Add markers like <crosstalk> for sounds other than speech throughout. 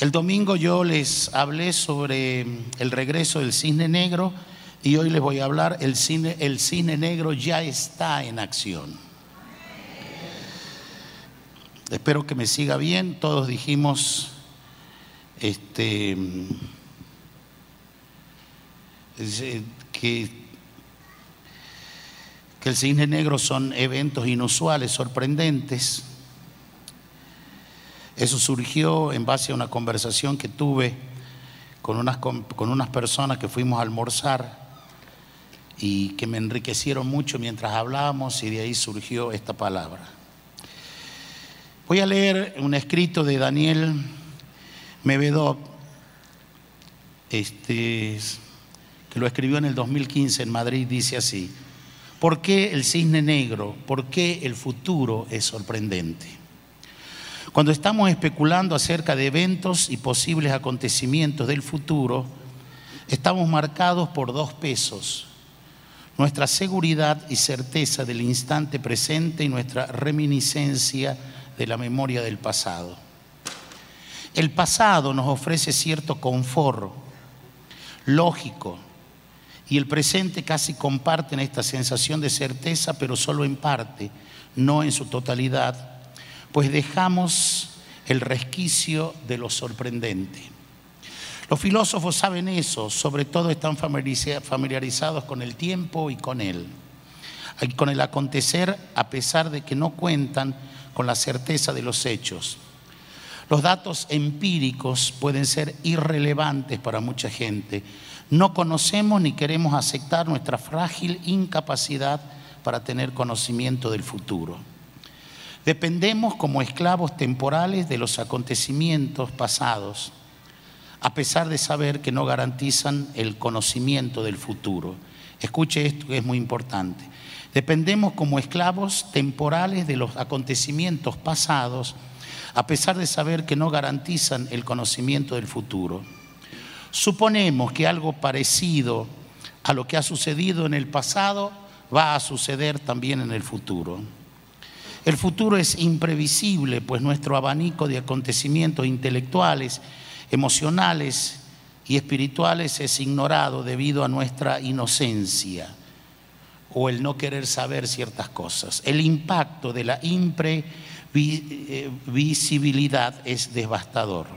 El domingo yo les hablé sobre el regreso del cisne negro y hoy les voy a hablar, el cine, el cine negro ya está en acción. Espero que me siga bien, todos dijimos, este, que, que el cine negro son eventos inusuales, sorprendentes. Eso surgió en base a una conversación que tuve con unas, con unas personas que fuimos a almorzar y que me enriquecieron mucho mientras hablábamos y de ahí surgió esta palabra. Voy a leer un escrito de Daniel Mevedov, este, que lo escribió en el 2015 en Madrid, dice así, ¿por qué el cisne negro? ¿Por qué el futuro es sorprendente? Cuando estamos especulando acerca de eventos y posibles acontecimientos del futuro, estamos marcados por dos pesos, nuestra seguridad y certeza del instante presente y nuestra reminiscencia de la memoria del pasado. El pasado nos ofrece cierto confort lógico y el presente casi comparten esta sensación de certeza, pero solo en parte, no en su totalidad, pues dejamos el resquicio de lo sorprendente. Los filósofos saben eso, sobre todo están familiarizados con el tiempo y con él, y con el acontecer a pesar de que no cuentan con la certeza de los hechos. Los datos empíricos pueden ser irrelevantes para mucha gente. No conocemos ni queremos aceptar nuestra frágil incapacidad para tener conocimiento del futuro. Dependemos como esclavos temporales de los acontecimientos pasados a pesar de saber que no garantizan el conocimiento del futuro. Escuche esto que es muy importante. Dependemos como esclavos temporales de los acontecimientos pasados, a pesar de saber que no garantizan el conocimiento del futuro. Suponemos que algo parecido a lo que ha sucedido en el pasado va a suceder también en el futuro. El futuro es imprevisible, pues nuestro abanico de acontecimientos intelectuales emocionales y espirituales es ignorado debido a nuestra inocencia o el no querer saber ciertas cosas. El impacto de la imprevisibilidad es devastador.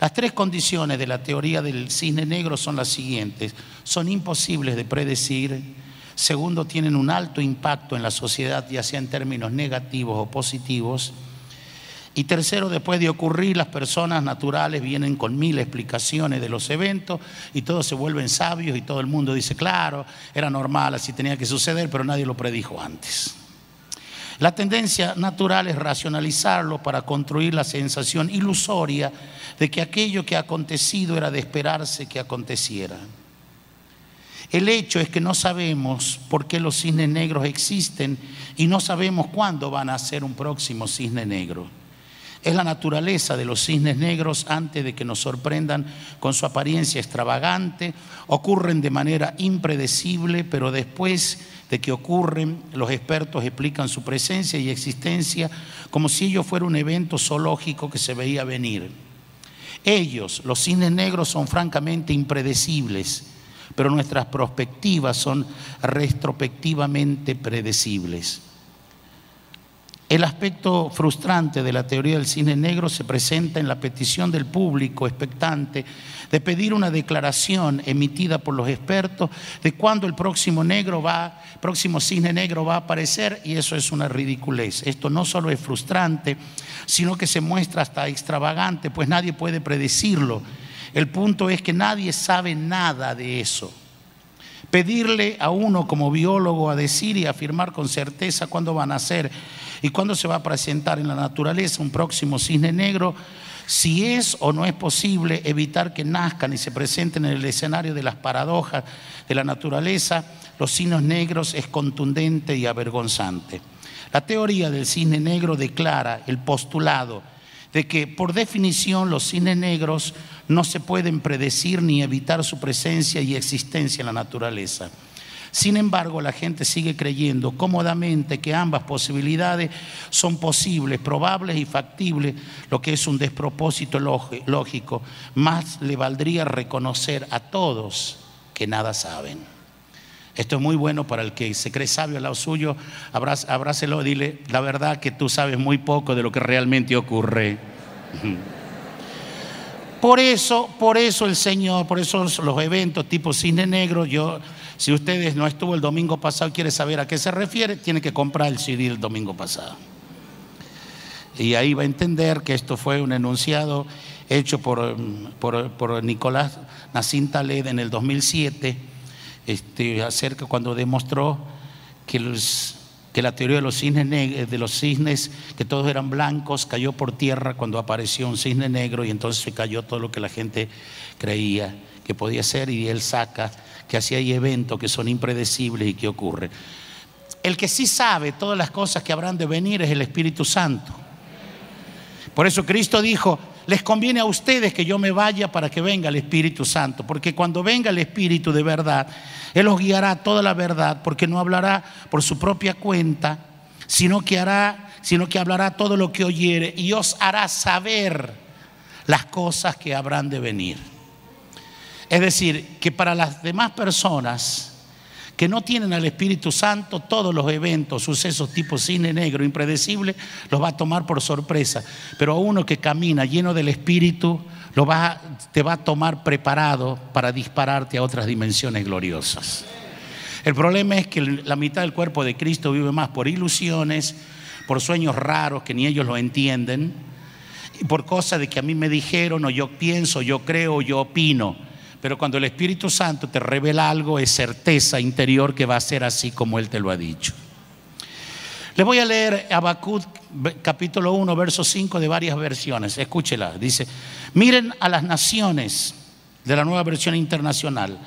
Las tres condiciones de la teoría del cisne negro son las siguientes. Son imposibles de predecir. Segundo, tienen un alto impacto en la sociedad, ya sea en términos negativos o positivos. Y tercero, después de ocurrir, las personas naturales vienen con mil explicaciones de los eventos y todos se vuelven sabios y todo el mundo dice, claro, era normal, así tenía que suceder, pero nadie lo predijo antes. La tendencia natural es racionalizarlo para construir la sensación ilusoria de que aquello que ha acontecido era de esperarse que aconteciera. El hecho es que no sabemos por qué los cisnes negros existen y no sabemos cuándo van a ser un próximo cisne negro. Es la naturaleza de los cisnes negros antes de que nos sorprendan con su apariencia extravagante. Ocurren de manera impredecible, pero después de que ocurren, los expertos explican su presencia y existencia como si ello fuera un evento zoológico que se veía venir. Ellos, los cisnes negros, son francamente impredecibles, pero nuestras perspectivas son retrospectivamente predecibles. El aspecto frustrante de la teoría del cine negro se presenta en la petición del público expectante de pedir una declaración emitida por los expertos de cuándo el próximo negro va, próximo cine negro va a aparecer y eso es una ridiculez. Esto no solo es frustrante, sino que se muestra hasta extravagante, pues nadie puede predecirlo. El punto es que nadie sabe nada de eso. Pedirle a uno como biólogo a decir y afirmar con certeza cuándo van a ser y cuándo se va a presentar en la naturaleza un próximo cisne negro si es o no es posible evitar que nazcan y se presenten en el escenario de las paradojas de la naturaleza, los signos negros es contundente y avergonzante. La teoría del cisne negro declara el postulado de que por definición los cines negros no se pueden predecir ni evitar su presencia y existencia en la naturaleza. Sin embargo, la gente sigue creyendo cómodamente que ambas posibilidades son posibles, probables y factibles, lo que es un despropósito lógico. Más le valdría reconocer a todos que nada saben. Esto es muy bueno para el que se cree sabio al lado suyo. Abrácelo dile, la verdad que tú sabes muy poco de lo que realmente ocurre. Por eso, por eso el Señor, por eso los eventos tipo cine negro, yo, si ustedes no estuvo el domingo pasado y quiere saber a qué se refiere, tiene que comprar el CD el domingo pasado. Y ahí va a entender que esto fue un enunciado hecho por, por, Nicolás Nassim Taled en el 2007, este, acerca cuando demostró que los que la teoría de los cisnes, de los cisnes, que todos eran blancos, cayó por tierra cuando apareció un cisne negro y entonces se cayó todo lo que la gente creía que podía ser y él saca que así hay eventos que son impredecibles y que ocurren. El que sí sabe todas las cosas que habrán de venir es el Espíritu Santo. Por eso Cristo dijo, les conviene a ustedes que yo me vaya para que venga el Espíritu Santo, porque cuando venga el Espíritu de verdad, Él os guiará toda la verdad, porque no hablará por su propia cuenta, sino que hará, sino que hablará todo lo que oyere y os hará saber las cosas que habrán de venir. Es decir, que para las demás personas, que no tienen al Espíritu Santo, todos los eventos, sucesos tipo cine negro, impredecible, los va a tomar por sorpresa. Pero a uno que camina lleno del Espíritu, lo va, te va a tomar preparado para dispararte a otras dimensiones gloriosas. El problema es que la mitad del cuerpo de Cristo vive más por ilusiones, por sueños raros que ni ellos lo entienden, y por cosas de que a mí me dijeron, o yo pienso, yo creo, yo opino. Pero cuando el Espíritu Santo te revela algo, es certeza interior que va a ser así como Él te lo ha dicho. Les voy a leer Habacuc capítulo 1, verso 5 de varias versiones. Escúchela. Dice, miren a las naciones de la nueva versión internacional.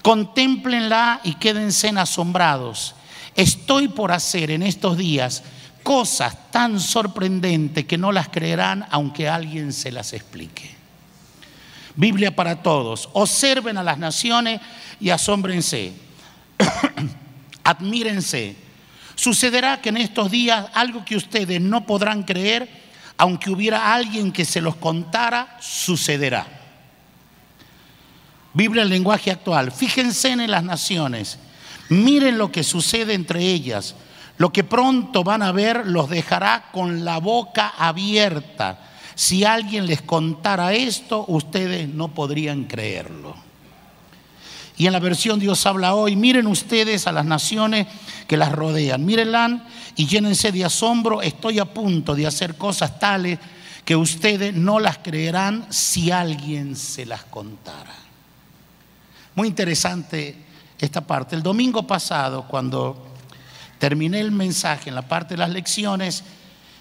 Contémplenla y quédense asombrados. Estoy por hacer en estos días cosas tan sorprendentes que no las creerán aunque alguien se las explique. Biblia para todos. Observen a las naciones y asómbrense. <coughs> Admírense. Sucederá que en estos días algo que ustedes no podrán creer, aunque hubiera alguien que se los contara, sucederá. Biblia en lenguaje actual. Fíjense en las naciones. Miren lo que sucede entre ellas. Lo que pronto van a ver los dejará con la boca abierta si alguien les contara esto, ustedes no podrían creerlo. Y en la versión Dios habla hoy, miren ustedes a las naciones que las rodean, mírenlas y llénense de asombro, estoy a punto de hacer cosas tales que ustedes no las creerán si alguien se las contara. Muy interesante esta parte. El domingo pasado, cuando terminé el mensaje en la parte de las lecciones,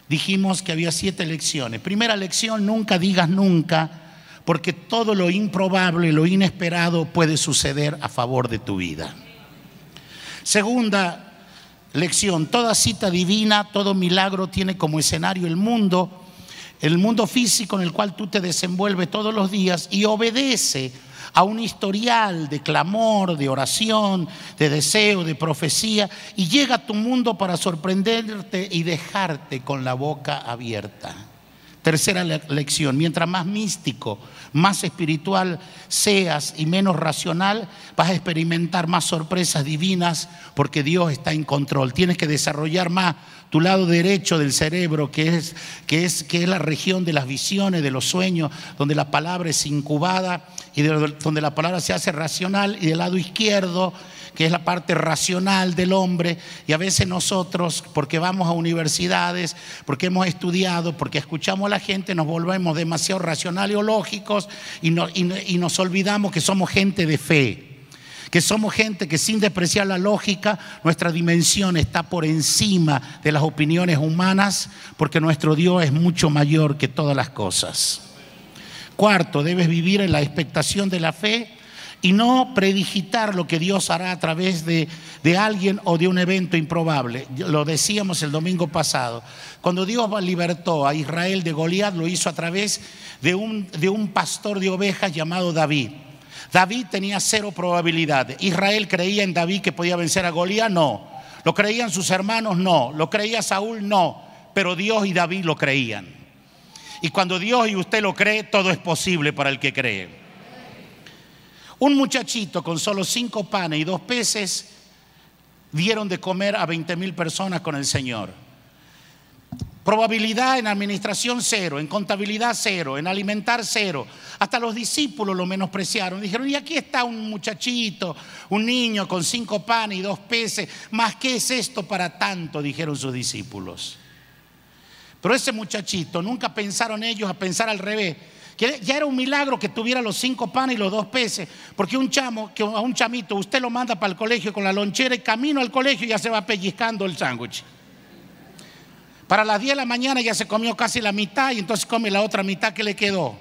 dijimos que había siete lecciones. Primera lección, nunca digas nunca, porque todo lo improbable, lo inesperado puede suceder a favor de tu vida. Segunda lección, toda cita divina, todo milagro tiene como escenario el mundo, el mundo físico en el cual tú te desenvuelves todos los días y obedece a un historial de clamor, de oración, de deseo, de profecía, y llega a tu mundo para sorprenderte y dejarte con la boca abierta. Tercera lección, mientras más místico, más espiritual seas y menos racional, vas a experimentar más sorpresas divinas porque Dios está en control. Tienes que desarrollar más tu lado derecho del cerebro, que es, que es, que es la región de las visiones, de los sueños, donde la palabra es incubada y donde la palabra se hace racional, y del lado izquierdo, que es la parte racional del hombre, y a veces nosotros, porque vamos a universidades, porque hemos estudiado, porque escuchamos a la gente, nos volvemos demasiado racionales o lógicos y, y nos olvidamos que somos gente de fe que somos gente que sin despreciar la lógica, nuestra dimensión está por encima de las opiniones humanas, porque nuestro Dios es mucho mayor que todas las cosas. Cuarto, debes vivir en la expectación de la fe y no predigitar lo que Dios hará a través de, de, alguien o de un evento improbable. Lo decíamos el domingo pasado. Cuando Dios libertó a Israel de Goliat, lo hizo a través de un, de un pastor de ovejas llamado David. David tenía cero probabilidad. Israel creía en David que podía vencer a Goliat, no. Lo creían sus hermanos, no. Lo creía Saúl, no. Pero Dios y David lo creían. Y cuando Dios y usted lo cree, todo es posible para el que cree. Un muchachito con solo cinco panes y dos peces dieron de comer a 20 mil personas con el Señor. Probabilidad en administración cero, en contabilidad cero, en alimentar cero. Hasta los discípulos lo menospreciaron. Dijeron, y aquí está un muchachito, un niño con cinco panes y dos peces. ¿Más qué es esto para tanto? Dijeron sus discípulos. Pero ese muchachito, nunca pensaron ellos a pensar al revés ya era un milagro que tuviera los cinco panes y los dos peces, porque un chamo, que a un chamito usted lo manda para el colegio con la lonchera y camino al colegio ya se va pellizcando el sándwich. Para las 10 de la mañana ya se comió casi la mitad y entonces come la otra mitad que le quedó.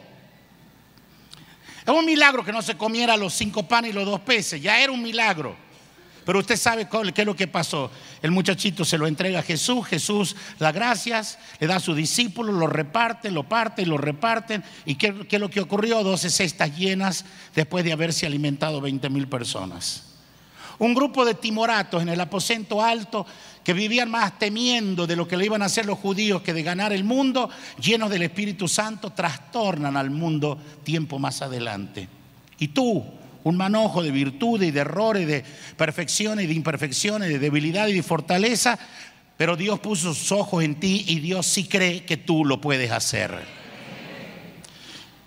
Es un milagro que no se comiera los cinco panes y los dos peces, ya era un milagro. Pero usted sabe qué es lo que pasó. El muchachito se lo entrega a Jesús, Jesús da gracias, le da a sus discípulos, lo reparten, lo parten, lo reparten. ¿Y qué, es lo que ocurrió? 12 cestas llenas después de haberse alimentado 20 mil personas. Un grupo de timoratos en el aposento alto que vivían más temiendo de lo que le iban a hacer los judíos que de ganar el mundo, llenos del Espíritu Santo, trastornan al mundo tiempo más adelante. Y tú, un manojo de virtudes y de errores, de perfecciones y de imperfecciones, de debilidad y de fortaleza, pero Dios puso sus ojos en ti y Dios sí cree que tú lo puedes hacer.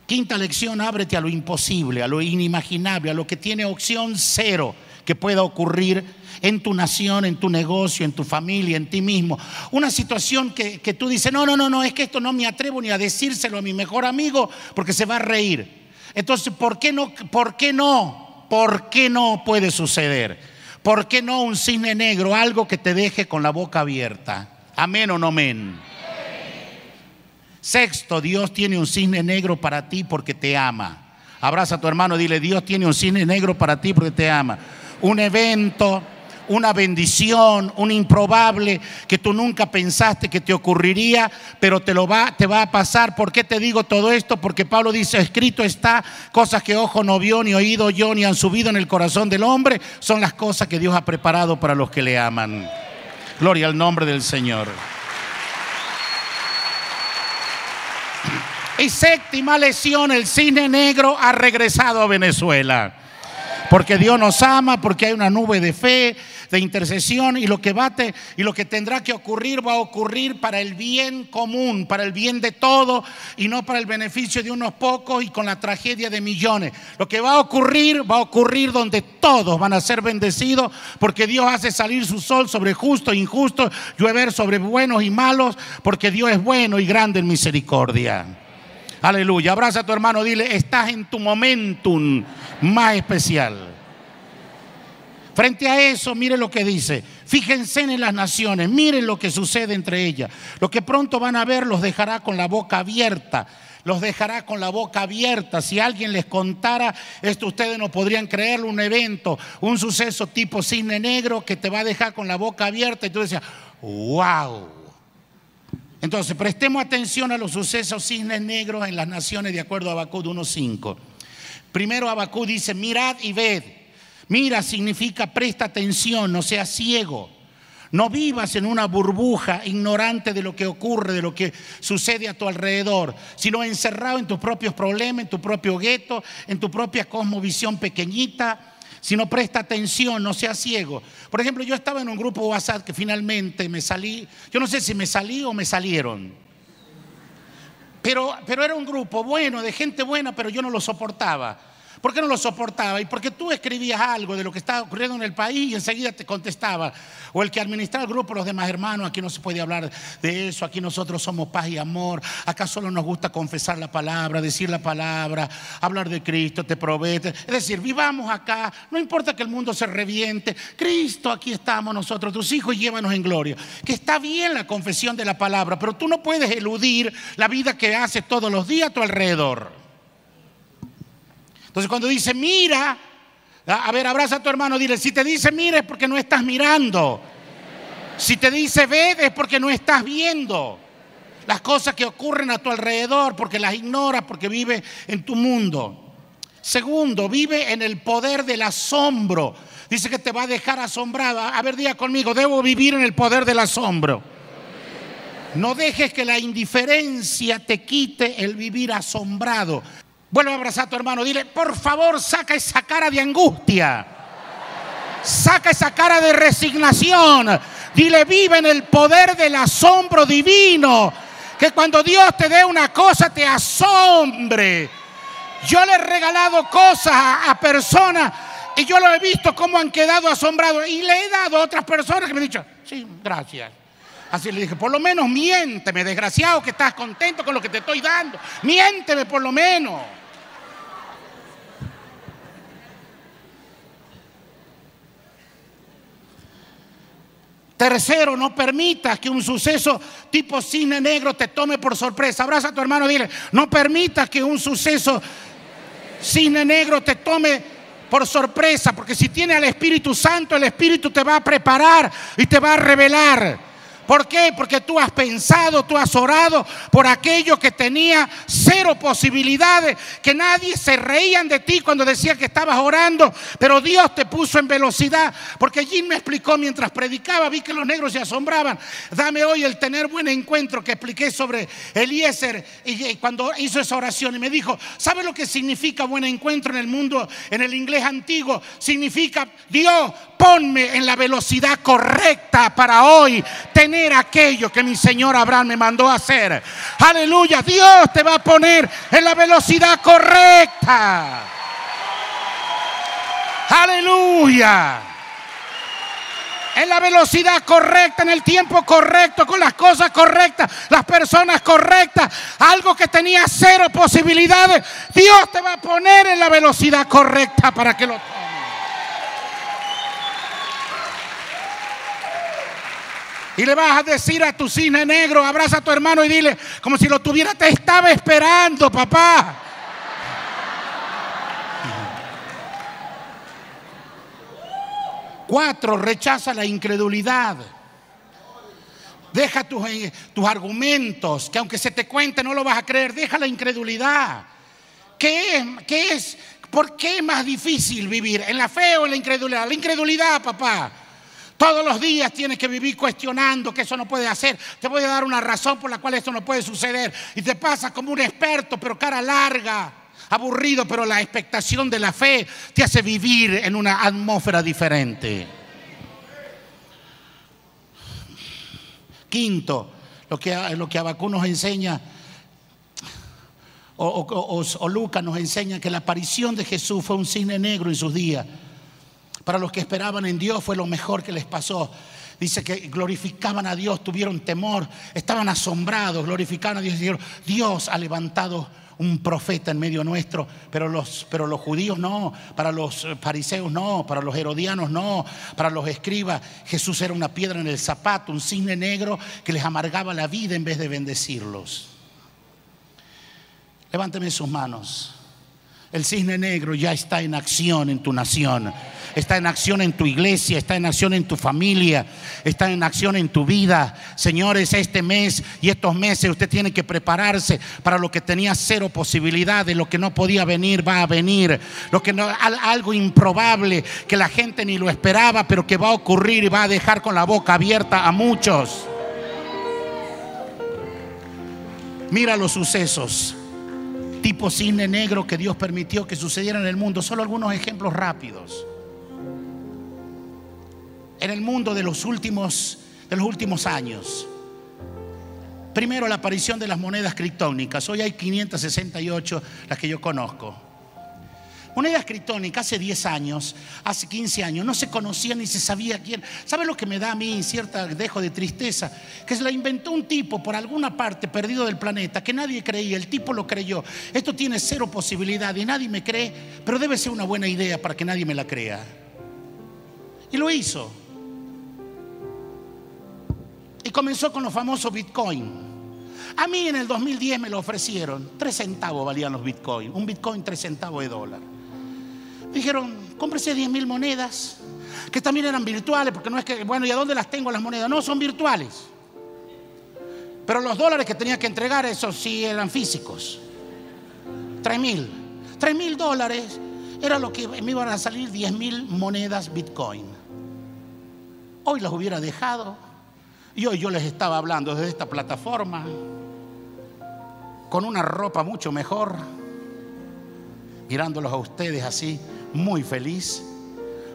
Quinta lección, ábrete a lo imposible, a lo inimaginable, a lo que tiene opción cero que pueda ocurrir en tu nación, en tu negocio, en tu familia, en ti mismo. Una situación que, que tú dices, no, no, no, no, es que esto no me atrevo ni a decírselo a mi mejor amigo porque se va a reír. Entonces, ¿por qué no? ¿Por qué no? ¿Por qué no puede suceder? ¿Por qué no un cisne negro, algo que te deje con la boca abierta? Amén o no amén. Sexto, Dios tiene un cisne negro para ti porque te ama. Abraza a tu hermano, dile, Dios tiene un cisne negro para ti porque te ama. Un evento una bendición, un improbable que tú nunca pensaste que te ocurriría, pero te lo va, te va a pasar. ¿Por qué te digo todo esto? Porque Pablo dice, escrito está, cosas que ojo no vio, ni oído yo, ni han subido en el corazón del hombre, son las cosas que Dios ha preparado para los que le aman. Gloria al nombre del Señor. Y séptima lesión, el cine negro ha regresado a Venezuela. Porque Dios nos ama, porque hay una nube de fe, de intercesión y lo que bate y lo que tendrá que ocurrir va a ocurrir para el bien común, para el bien de todos y no para el beneficio de unos pocos y con la tragedia de millones. Lo que va a ocurrir va a ocurrir donde todos van a ser bendecidos porque Dios hace salir su sol sobre justos e injustos, llover sobre buenos y malos, porque Dios es bueno y grande en misericordia. Aleluya. Abraza a tu hermano, dile, estás en tu momentum más especial. Frente a eso, mire lo que dice. Fíjense en las naciones, miren lo que sucede entre ellas. Lo que pronto van a ver los dejará con la boca abierta. Los dejará con la boca abierta. Si alguien les contara esto, ustedes no podrían creerlo. Un evento, un suceso tipo cisne negro que te va a dejar con la boca abierta. Y tú decías, wow. Entonces, prestemos atención a los sucesos cisnes negros en las naciones de acuerdo a Abacud 1.5. Primero Abacú dice, mirad y ved. Mira significa presta atención, no seas ciego. No vivas en una burbuja ignorante de lo que ocurre, de lo que sucede a tu alrededor, sino encerrado en tus propios problemas, en tu propio gueto, en tu propia cosmovisión pequeñita, sino presta atención, no seas ciego. Por ejemplo, yo estaba en un grupo WhatsApp que finalmente me salí, yo no sé si me salí o me salieron. Pero, pero era un grupo bueno, de gente buena, pero yo no lo soportaba. ¿Por qué no lo soportaba? Y porque tú escribías algo de lo que estaba ocurriendo en el país y enseguida te contestaba. O el que administraba el grupo, los demás hermanos, aquí no se puede hablar de eso, aquí nosotros somos paz y amor, acá solo nos gusta confesar la palabra, decir la palabra, hablar de Cristo, te provee. Es decir, vivamos acá, no importa que el mundo se reviente, Cristo, aquí estamos nosotros, tus hijos, llévanos en gloria. Que está bien la confesión de la palabra, pero tú no puedes eludir la vida que haces todos los días a tu alrededor. Entonces cuando dice mira, a ver, abraza a tu hermano, dile, si te dice mira es porque no estás mirando. Si te dice ve es porque no estás viendo las cosas que ocurren a tu alrededor, porque las ignoras, porque vive en tu mundo. Segundo, vive en el poder del asombro. Dice que te va a dejar asombrado. A ver, diga conmigo, debo vivir en el poder del asombro. No dejes que la indiferencia te quite el vivir asombrado. Vuelve a abrazar a tu hermano. Dile, por favor, saca esa cara de angustia. Saca esa cara de resignación. Dile, vive en el poder del asombro divino. Que cuando Dios te dé una cosa te asombre. Yo le he regalado cosas a, personas y yo lo he visto cómo han quedado asombrados. Y le he dado a otras personas que me han dicho, sí, gracias. Así le dije, por lo menos miénteme, desgraciado que estás contento con lo que te estoy dando. Miénteme por lo menos. Tercero, no permitas que un suceso tipo cine negro te tome por sorpresa. Abraza a tu hermano y dile, no permitas que un suceso cine negro te tome por sorpresa, porque si tiene al Espíritu Santo, el Espíritu te va a preparar y te va a revelar. ¿Por qué? Porque tú has pensado, tú has orado por aquello que tenía cero posibilidades, que nadie se reían de ti cuando decía que estabas orando, pero Dios te puso en velocidad. Porque Jim me explicó mientras predicaba, vi que los negros se asombraban. Dame hoy el tener buen encuentro que expliqué sobre Eliezer y cuando hizo esa oración y me dijo, ¿sabe lo que significa buen encuentro en el mundo, en el inglés antiguo? Significa, Dios, ponme en la velocidad correcta para hoy tener aquello que mi Señor Abraham me mandó a hacer. Aleluya, Dios te va a poner en la velocidad correcta. Aleluya. En la velocidad correcta, en el tiempo correcto, con las cosas correctas, las personas correctas, algo que tenía cero posibilidades, Dios te va a poner en la velocidad correcta para que lo Y le vas a decir a tu cine negro, abraza a tu hermano y dile, como si lo tuviera, te estaba esperando, papá. Cuatro, rechaza la incredulidad. Deja tus, eh, tus, argumentos, que aunque se te cuente no lo vas a creer. Deja la incredulidad. ¿Qué es? ¿Qué es? ¿Por qué es más difícil vivir? ¿En la fe o en la incredulidad? La incredulidad, papá. Todos los días tienes que vivir cuestionando que eso no puede hacer. Te voy a dar una razón por la cual esto no puede suceder. Y te pasa como un experto, pero cara larga, aburrido, pero la expectación de la fe te hace vivir en una atmósfera diferente. Quinto, lo que, lo que Abacú nos enseña, o, o Lucas nos enseña que la aparición de Jesús fue un cine negro en sus días. Para los que esperaban en Dios fue lo mejor que les pasó. Dice que glorificaban a Dios, tuvieron temor, estaban asombrados, glorificaban a Dios dijeron, Dios ha levantado un profeta en medio nuestro, pero los, pero los judíos no, para los fariseos no, para los herodianos no, para los escribas Jesús era una piedra en el zapato, un cisne negro que les amargaba la vida en vez de bendecirlos. Levánteme sus manos. El cisne negro ya está en acción en tu nación está en acción en tu iglesia, está en acción en tu familia, está en acción en tu vida. Señores, este mes y estos meses usted tiene que prepararse para lo que tenía cero posibilidades, lo que no podía venir va a venir, lo que no, algo improbable que la gente ni lo esperaba, pero que va a ocurrir y va a dejar con la boca abierta a muchos. Mira los sucesos tipo cine negro que Dios permitió que sucediera en el mundo. Solo algunos ejemplos rápidos en el mundo de los últimos, de los últimos años. Primero, la aparición de las monedas criptónicas. Hoy hay 568 las que yo conozco. Monedas criptónicas hace 10 años, hace 15 años, no se conocía ni se sabía quién. ¿Sabe lo que me da a mí cierta dejo de tristeza? Que se la inventó un tipo por alguna parte perdido del planeta que nadie creía, el tipo lo creyó. Esto tiene cero posibilidad y nadie me cree, pero debe ser una buena idea para que nadie me la crea. Y lo hizo. Y comenzó con los famosos Bitcoin. A mí en el 2010 me lo ofrecieron. Tres centavos valían los Bitcoin. Un Bitcoin tres centavos de dólar. Dijeron, cómprese 10 mil monedas, que también eran virtuales, porque no es que, bueno, ¿y a dónde las tengo las monedas? No, son virtuales. Pero los dólares que tenía que entregar, esos sí eran físicos. 3 mil. 3 mil dólares era lo que me iban a salir 10 mil monedas Bitcoin. Hoy las hubiera dejado y hoy yo les estaba hablando desde esta plataforma con una ropa mucho mejor, mirándolos a ustedes así, muy feliz,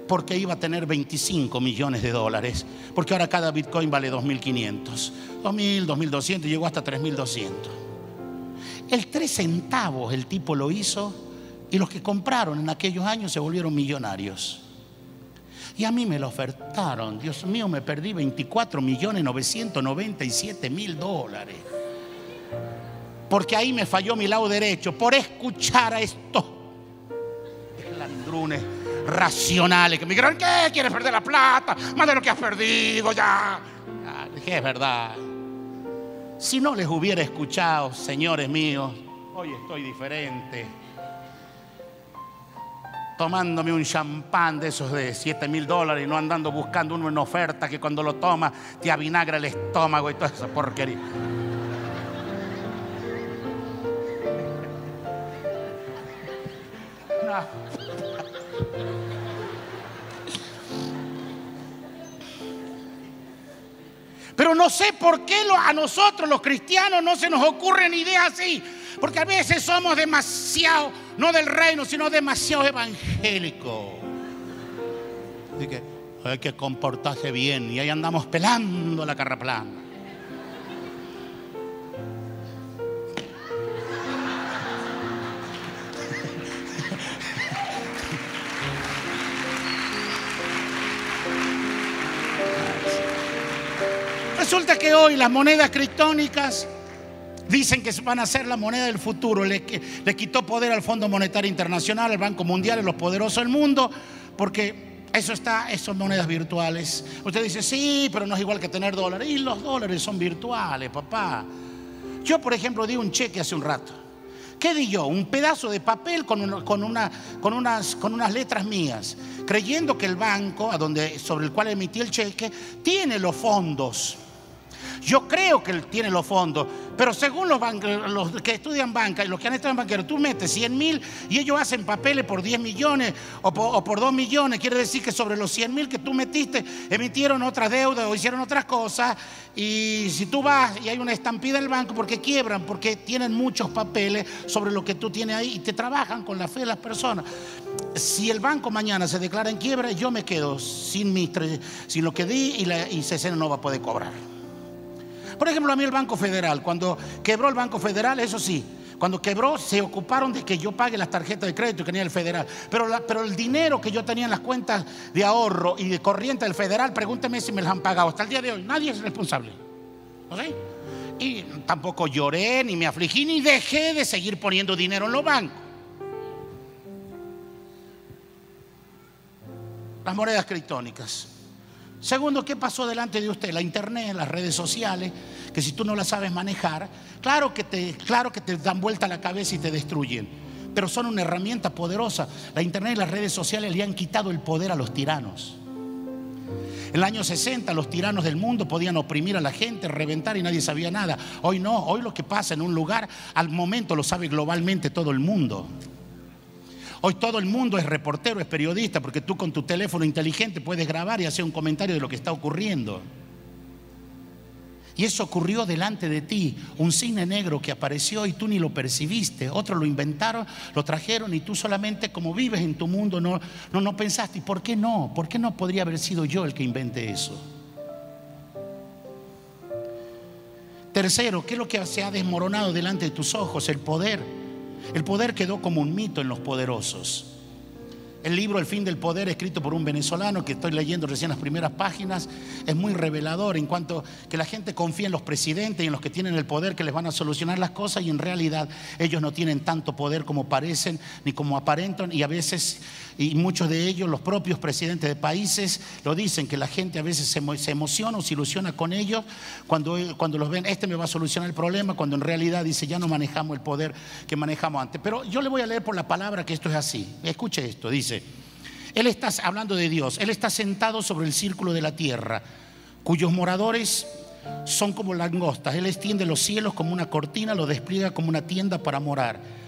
porque iba a tener 25 millones de dólares, porque ahora cada Bitcoin vale 2.500, 2.000, 2.200, llegó hasta 3.200. El 3 centavos el tipo lo hizo y los que compraron en aquellos años se volvieron millonarios. Y a mí me lo ofertaron. Dios mío, me perdí 24 millones 997 mil dólares. Porque ahí me falló mi lado derecho por escuchar a estos racionales que me dijeron, ¿qué? ¿Quieres perder la plata? Más de lo que has perdido ya. dije, es verdad. Si no les hubiera escuchado, señores míos, hoy estoy diferente tomándome un champán de esos de 7 mil dólares y no andando buscando uno en oferta que cuando lo toma te avinagra el estómago y toda esa porquería. Pero no sé por qué a nosotros los cristianos no se nos ocurren ideas así. Porque a veces somos demasiado, no del reino, sino demasiado evangélicos. Así que hay que comportarse bien y ahí andamos pelando la carraplana. Resulta que hoy las monedas criptónicas Dicen que van a ser la moneda del futuro. Le, quitó poder al Fondo Monetario Internacional, al Banco Mundial, a los poderosos del mundo, porque eso está, eso son monedas virtuales. Usted dice, sí, pero no es igual que tener dólares. Y los dólares son virtuales, papá. Yo, por ejemplo, di un cheque hace un rato. ¿Qué di yo? Un pedazo de papel con, con, una, con, unas, con unas letras mías, creyendo que el banco a donde, sobre el cual emití el cheque tiene los fondos yo creo que él tiene los fondos, pero según los, los que estudian banca y los que han estado en banqueros, tú metes 100 mil y ellos hacen papeles por 10 millones o por, 2 millones. Quiere decir que sobre los 100 mil que tú metiste, emitieron otras deudas o hicieron otras cosas. Y si tú vas y hay una estampida del banco, porque quiebran, porque tienen muchos papeles sobre lo que tú tienes ahí y te trabajan con la fe de las personas. Si el banco mañana se declara en quiebra, yo me quedo sin, mi, sin lo que di y, la, y no va a poder cobrar. Por ejemplo, a mí el Banco Federal, cuando quebró el Banco Federal, eso sí, cuando quebró se ocuparon de que yo pague las tarjetas de crédito que tenía el federal. Pero, pero el dinero que yo tenía en las cuentas de ahorro y de corriente del federal, pregúnteme si me las han pagado. Hasta el día de hoy nadie es responsable. Y tampoco lloré, ni me afligí, ni dejé de seguir poniendo dinero en los bancos. Las monedas criptónicas. Segundo, ¿qué pasó delante de usted? La internet, las redes sociales, que si tú no las sabes manejar, claro que te, claro que te dan vuelta la cabeza y te destruyen, pero son una herramienta poderosa. La internet y las redes sociales le han quitado el poder a los tiranos. En el año 60 los tiranos del mundo podían oprimir a la gente, reventar y nadie sabía nada. Hoy no, hoy lo que pasa en un lugar al momento lo sabe globalmente todo el mundo. Hoy todo el mundo es reportero, es periodista, porque tú con tu teléfono inteligente puedes grabar y hacer un comentario de lo que está ocurriendo. Y eso ocurrió delante de ti, un cine negro que apareció y tú ni lo percibiste. Otros lo inventaron, lo trajeron y tú solamente como vives en tu mundo no, no, no pensaste. ¿Y por qué no? ¿Por qué no podría haber sido yo el que invente eso? Tercero, ¿qué es lo que se ha desmoronado delante de tus ojos? El poder. El poder quedó como un mito en los poderosos. El libro El fin del poder, escrito por un venezolano que estoy leyendo recién las primeras páginas, es muy revelador en cuanto que la gente confía en los presidentes y en los que tienen el poder que les van a solucionar las cosas y en realidad ellos no tienen tanto poder como parecen ni como aparentan y a veces y muchos de ellos, los propios presidentes de países, lo dicen, que la gente a veces se, emociona o se ilusiona con ellos cuando, cuando los ven, este me va a solucionar el problema, cuando en realidad dice, ya no manejamos el poder que manejamos antes. Pero yo le voy a leer por la palabra que esto es así. Escuche esto, dice. Él está hablando de Dios, Él está sentado sobre el círculo de la tierra, cuyos moradores son como langostas. Él extiende los cielos como una cortina, lo despliega como una tienda para morar.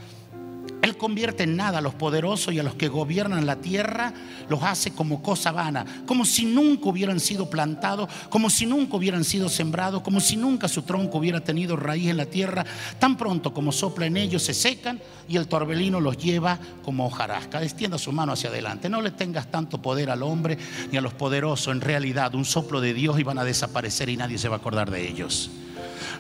Él convierte en nada a los poderosos y a los que gobiernan la tierra, los hace como cosa vana, como si nunca hubieran sido plantados, como si nunca hubieran sido sembrados, como si nunca su tronco hubiera tenido raíz en la tierra. Tan pronto como sopla en ellos se secan y el torbelino los lleva como hojarasca. Extienda su mano hacia adelante. No le tengas tanto poder al hombre ni a los poderosos. En realidad, un soplo de Dios y van a desaparecer y nadie se va a acordar de ellos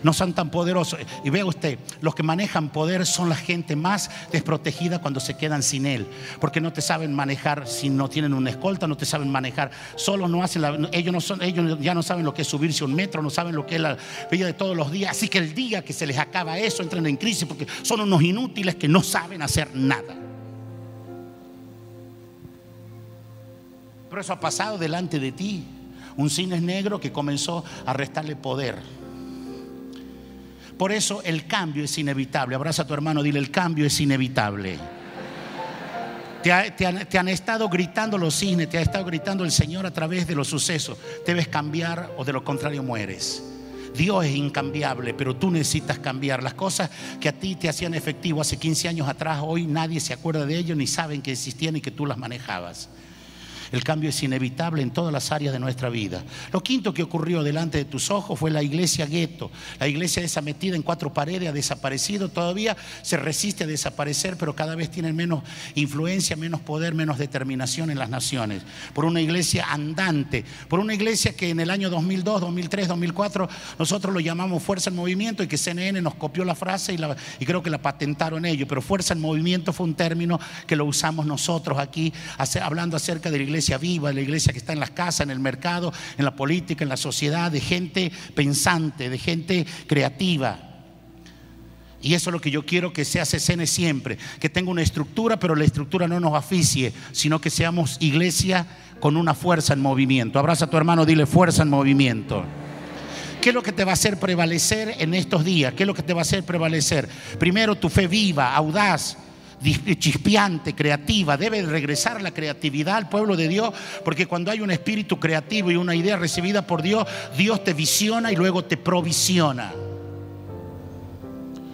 no son tan poderosos. Y vea usted, los que manejan poder son la gente más desprotegida cuando se quedan sin él, porque no te saben manejar si no tienen una escolta, no te saben manejar, solo no hacen la, ellos no son, ellos ya no saben lo que es subirse un metro, no saben lo que es la vida de todos los días, así que el día que se les acaba eso entran en crisis porque son unos inútiles que no saben hacer nada. Pero eso ha pasado delante de ti. Un cine negro que comenzó a restarle poder por eso el cambio es inevitable. Abraza a tu hermano, dile, el cambio es inevitable. Te, han, estado gritando los cisnes, te ha estado gritando el Señor a través de los sucesos. Debes cambiar o de lo contrario mueres. Dios es incambiable, pero tú necesitas cambiar. Las cosas que a ti te hacían efectivo hace 15 años atrás, hoy nadie se acuerda de ellos ni saben que existían y que tú las manejabas. El cambio es inevitable en todas las áreas de nuestra vida. Lo quinto que ocurrió delante de tus ojos fue la iglesia gueto. La iglesia esa metida en cuatro paredes ha desaparecido. Todavía se resiste a desaparecer, pero cada vez tiene menos influencia, menos poder, menos determinación en las naciones. Por una iglesia andante, por una iglesia que en el año 2002, 2003, 2004 nosotros lo llamamos Fuerza en Movimiento y que CNN nos copió la frase y, creo que la patentaron ellos. Pero Fuerza en Movimiento fue un término que lo usamos nosotros aquí hablando acerca de la iglesia iglesia viva, la iglesia que está en las casas, en el mercado, en la política, en la sociedad, de gente pensante, de gente creativa. Y eso es lo que yo quiero que sea CCN siempre, que tenga una estructura, pero la estructura no nos aficie, sino que seamos iglesia con una fuerza en movimiento. Abraza a tu hermano, dile fuerza en movimiento. ¿Qué es lo que te va a hacer prevalecer en estos días? ¿Qué es lo que te va a hacer prevalecer? Primero, tu fe viva, audaz, chispeante, creativa. Debe regresar la creatividad al pueblo de Dios, porque cuando hay un espíritu creativo y una idea recibida por Dios, Dios te visiona y luego te provisiona.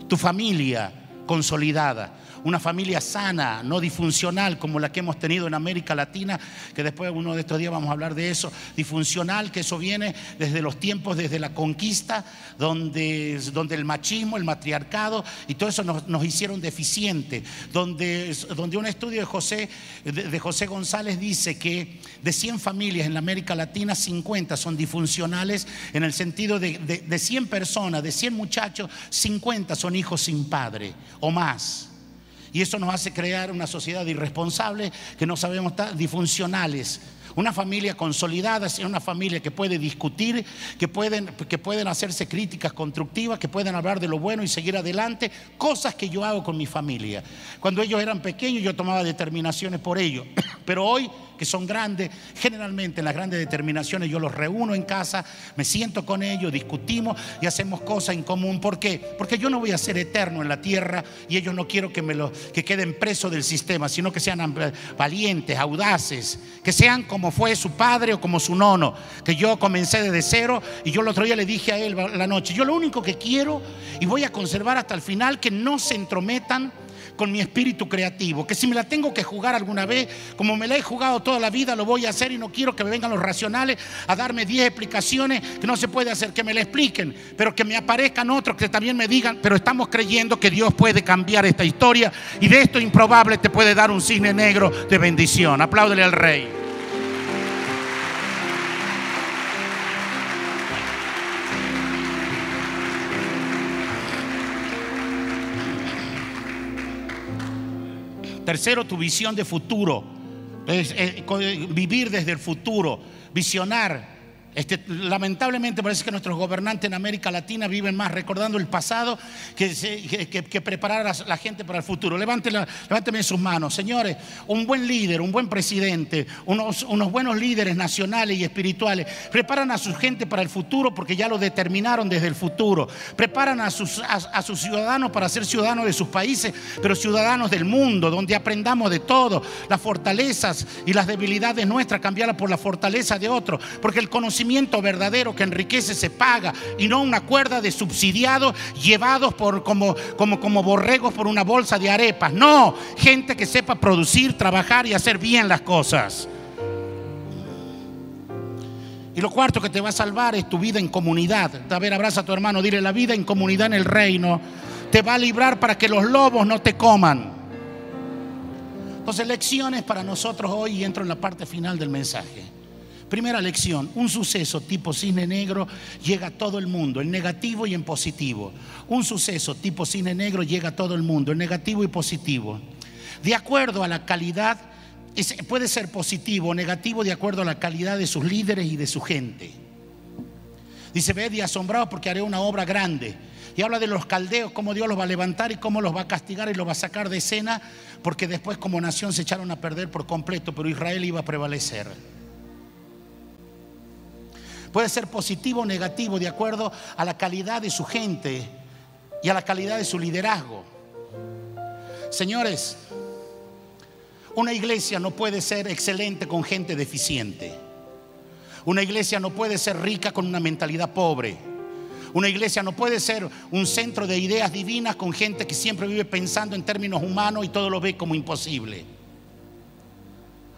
Tu familia consolidada una familia sana, no disfuncional como la que hemos tenido en América Latina, que después uno de estos días vamos a hablar de eso, disfuncional, que eso viene desde los tiempos, desde la conquista, donde, donde el machismo, el matriarcado y todo eso nos, hicieron deficientes, donde, donde un estudio de José, de, José González dice que de 100 familias en América Latina, 50 son disfuncionales en el sentido de, de, de 100 personas, de 100 muchachos, 50 son hijos sin padre o más. Y eso nos hace crear una sociedad irresponsable que no sabemos estar disfuncionales. Una familia consolidada es una familia que puede discutir, que pueden, que pueden hacerse críticas constructivas, que pueden hablar de lo bueno y seguir adelante, cosas que yo hago con mi familia. Cuando ellos eran pequeños yo tomaba determinaciones por ellos, <coughs> pero hoy que son grandes, generalmente en las grandes determinaciones yo los reúno en casa, me siento con ellos, discutimos y hacemos cosas en común. ¿Por qué? Porque yo no voy a ser eterno en la tierra y ellos no quiero que, me lo, que queden presos del sistema, sino que sean valientes, audaces, que sean como fue su padre o como su nono, que yo comencé desde cero y yo el otro día le dije a él la noche, yo lo único que quiero y voy a conservar hasta el final que no se entrometan con mi espíritu creativo. Que si me la tengo que jugar alguna vez, como me la he jugado toda la vida, lo voy a hacer y no quiero que me vengan los racionales a darme 10 explicaciones que no se puede hacer, que me la expliquen, pero que me aparezcan otros que también me digan, pero estamos creyendo que Dios puede cambiar esta historia y de esto improbable te puede dar un cine negro de bendición. Apláudele al rey. Tercero, tu visión de futuro. vivir desde el futuro, visionar. Este, lamentablemente parece que nuestros gobernantes en América Latina viven más recordando el pasado que, preparar a la gente para el futuro. Levánteme, sus manos. Señores, un buen líder, un buen presidente, unos, unos buenos líderes nacionales y espirituales preparan a su gente para el futuro porque ya lo determinaron desde el futuro. Preparan a sus, a sus ciudadanos para ser ciudadanos de sus países, pero ciudadanos del mundo, donde aprendamos de todo, las fortalezas y las debilidades nuestras, cambiarlas por la fortaleza de otros, porque el conocimiento verdadero que enriquece se paga y no una cuerda de subsidiados llevados por como, como, como borregos por una bolsa de arepas. No, gente que sepa producir, trabajar y hacer bien las cosas. Y lo cuarto que te va a salvar es tu vida en comunidad. A ver, abraza a tu hermano, dile la vida en comunidad en el reino. Te va a librar para que los lobos no te coman. Entonces, lecciones para nosotros hoy y entro en la parte final del mensaje. Primera lección, un suceso tipo cine negro llega a todo el mundo, en negativo y en positivo. Un suceso tipo cine negro llega a todo el mundo, en negativo y positivo. De acuerdo a la calidad, puede ser positivo o negativo de acuerdo a la calidad de sus líderes y de su gente. Dice, ved y asombrado porque haré una obra grande. Y habla de los caldeos, cómo Dios los va a levantar y cómo los va a castigar y los va a sacar de escena, porque después como nación se echaron a perder por completo, pero Israel iba a prevalecer. Puede ser positivo o negativo de acuerdo a la calidad de su gente y a la calidad de su liderazgo. Señores, una iglesia no puede ser excelente con gente deficiente. Una iglesia no puede ser rica con una mentalidad pobre. Una iglesia no puede ser un centro de ideas divinas con gente que siempre vive pensando en términos humanos y todo lo ve como imposible.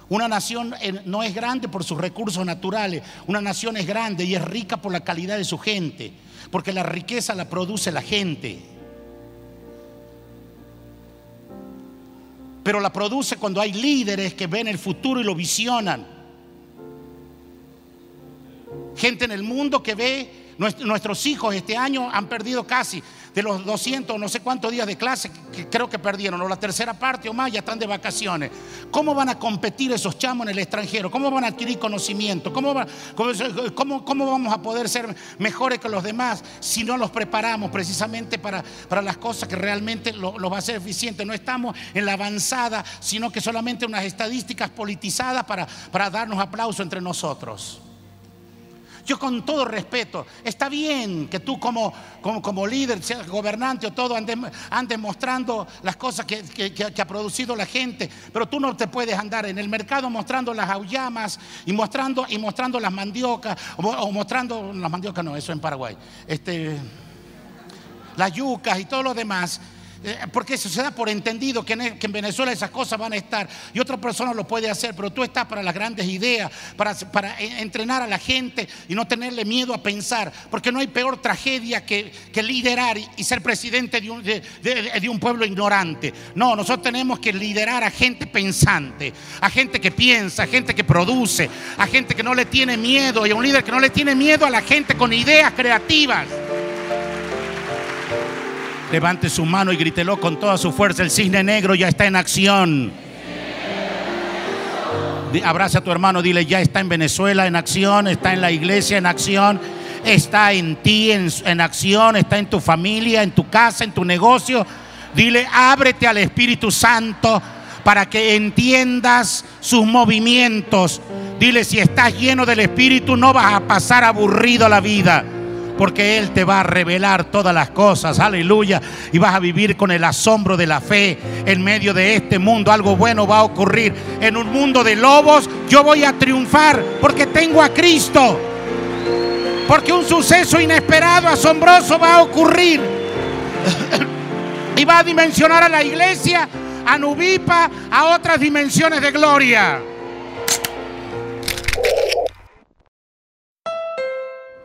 Una nación eh, no es grande por sus recursos naturales, una nación es grande y es rica por la calidad de su gente, porque la riqueza la produce la gente. Pero la produce cuando hay líderes que ven el futuro y lo visionan. Gente en el mundo que ve Nuestros hijos este año han perdido casi de los 200 no sé cuántos días de clase que creo que perdieron, o la tercera parte o más ya están de vacaciones. ¿Cómo van a competir esos chamos en el extranjero? ¿Cómo van a adquirir conocimiento? ¿Cómo, cómo, vamos a poder ser mejores que los demás si no los preparamos precisamente para, para las cosas que realmente lo, lo va a hacer eficiente? No estamos en la avanzada, sino que solamente unas estadísticas politizadas para, para darnos aplauso entre nosotros. Yo con todo respeto, está bien que tú como, como, líder, seas gobernante o todo, andes, mostrando las cosas que, ha producido la gente, pero tú no te puedes andar en el mercado mostrando las aullamas y mostrando, y mostrando las mandiocas, o, mostrando, las mandiocas no, eso en Paraguay, este, las yucas y todo lo demás porque eso se da por entendido que en, Venezuela esas cosas van a estar y otra persona lo puede hacer, pero tú estás para las grandes ideas, para, entrenar a la gente y no tenerle miedo a pensar, porque no hay peor tragedia que, liderar y, ser presidente de un, de un pueblo ignorante. No, nosotros tenemos que liderar a gente pensante, a gente que piensa, a gente que produce, a gente que no le tiene miedo y a un líder que no le tiene miedo a la gente con ideas creativas. Levante su mano y grítelo con toda su fuerza. El cisne negro ya está en acción. Abraza a tu hermano, dile, ya está en Venezuela en acción, está en la iglesia en acción, está en ti en, en acción, está en tu familia, en tu casa, en tu negocio. Dile, ábrete al Espíritu Santo para que entiendas sus movimientos. Dile, si estás lleno del Espíritu no vas a pasar aburrido la vida porque Él te va a revelar todas las cosas, aleluya, y vas a vivir con el asombro de la fe en medio de este mundo. Algo bueno va a ocurrir. En un mundo de lobos yo voy a triunfar porque tengo a Cristo. Porque un suceso inesperado, asombroso va a ocurrir. y va a dimensionar a la iglesia, a Nubipa, a otras dimensiones de gloria.